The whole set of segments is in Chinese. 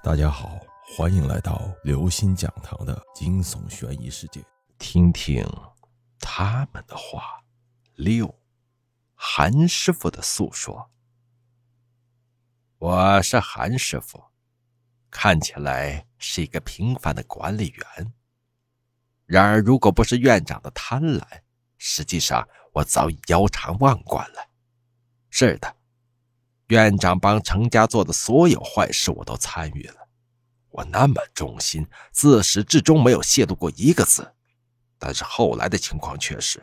大家好，欢迎来到刘星讲堂的惊悚悬疑世界，听听他们的话。六，韩师傅的诉说。我是韩师傅，看起来是一个平凡的管理员。然而，如果不是院长的贪婪，实际上我早已腰缠万贯了。是的。院长帮程家做的所有坏事，我都参与了。我那么忠心，自始至终没有泄露过一个字。但是后来的情况却是，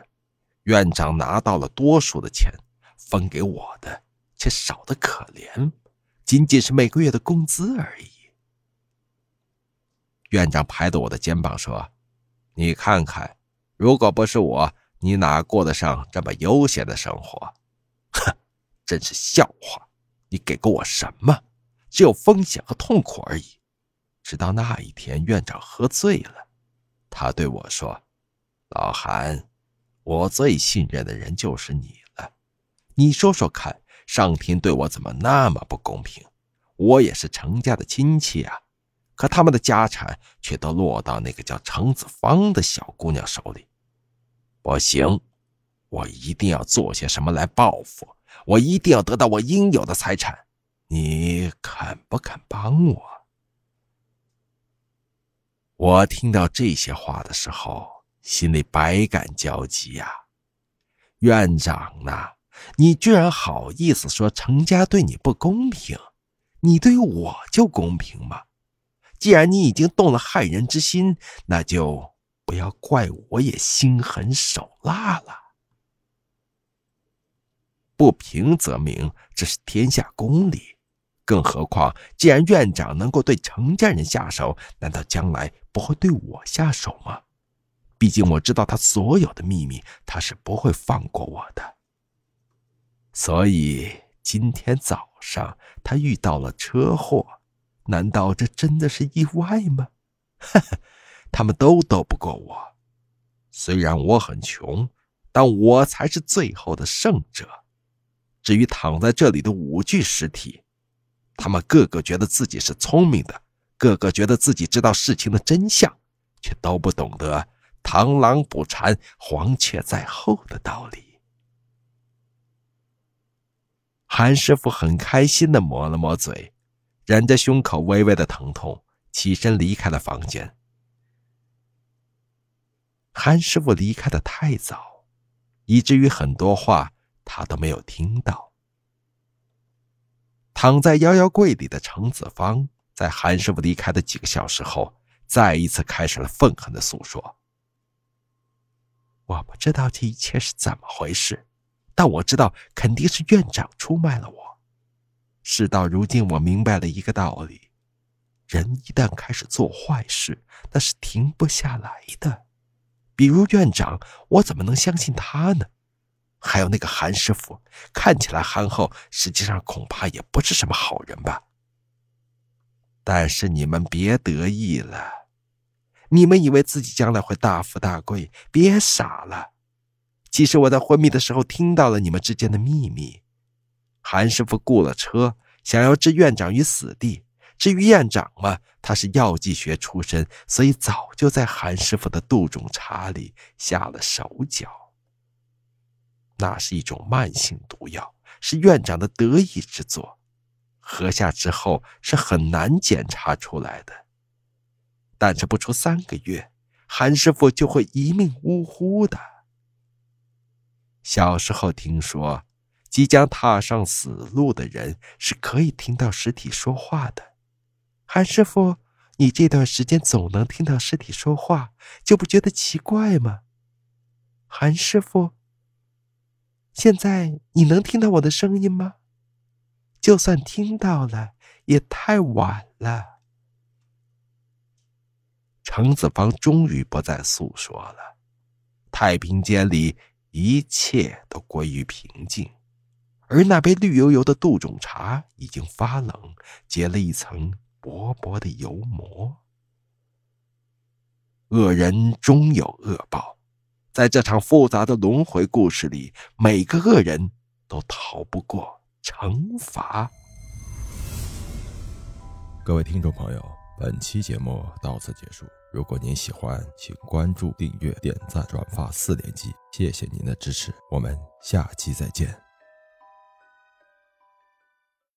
院长拿到了多数的钱，分给我的却少得可怜，仅仅是每个月的工资而已。院长拍着我的肩膀说：“你看看，如果不是我，你哪过得上这么悠闲的生活？哼，真是笑话。”你给过我什么？只有风险和痛苦而已。直到那一天，院长喝醉了，他对我说：“老韩，我最信任的人就是你了。你说说看，上天对我怎么那么不公平？我也是程家的亲戚啊，可他们的家产却都落到那个叫程子芳的小姑娘手里。不行，我一定要做些什么来报复。”我一定要得到我应有的财产，你肯不肯帮我？我听到这些话的时候，心里百感交集呀。院长呐，你居然好意思说程家对你不公平？你对我就公平吗？既然你已经动了害人之心，那就不要怪我也心狠手辣了。不平则鸣，这是天下公理。更何况，既然院长能够对程家人下手，难道将来不会对我下手吗？毕竟我知道他所有的秘密，他是不会放过我的。所以今天早上他遇到了车祸，难道这真的是意外吗？哈哈，他们都斗不过我。虽然我很穷，但我才是最后的胜者。至于躺在这里的五具尸体，他们个个觉得自己是聪明的，个个觉得自己知道事情的真相，却都不懂得“螳螂捕蝉，黄雀在后”的道理。韩师傅很开心的抹了抹嘴，忍着胸口微微的疼痛，起身离开了房间。韩师傅离开的太早，以至于很多话。他都没有听到。躺在摇摇柜里的程子芳，在韩师傅离开的几个小时后，再一次开始了愤恨的诉说。我不知道这一切是怎么回事，但我知道肯定是院长出卖了我。事到如今，我明白了一个道理：人一旦开始做坏事，那是停不下来的。比如院长，我怎么能相信他呢？还有那个韩师傅，看起来憨厚，实际上恐怕也不是什么好人吧。但是你们别得意了，你们以为自己将来会大富大贵，别傻了。其实我在昏迷的时候听到了你们之间的秘密。韩师傅雇了车，想要置院长于死地。至于院长嘛，他是药剂学出身，所以早就在韩师傅的杜仲茶里下了手脚。那是一种慢性毒药，是院长的得意之作。喝下之后是很难检查出来的，但是不出三个月，韩师傅就会一命呜呼的。小时候听说，即将踏上死路的人是可以听到尸体说话的。韩师傅，你这段时间总能听到尸体说话，就不觉得奇怪吗？韩师傅。现在你能听到我的声音吗？就算听到了，也太晚了。程子方终于不再诉说了，太平间里一切都归于平静，而那杯绿油油的杜仲茶已经发冷，结了一层薄薄的油膜。恶人终有恶报。在这场复杂的轮回故事里，每个恶人都逃不过惩罚。各位听众朋友，本期节目到此结束。如果您喜欢，请关注、订阅、点赞、转发四连击，谢谢您的支持，我们下期再见。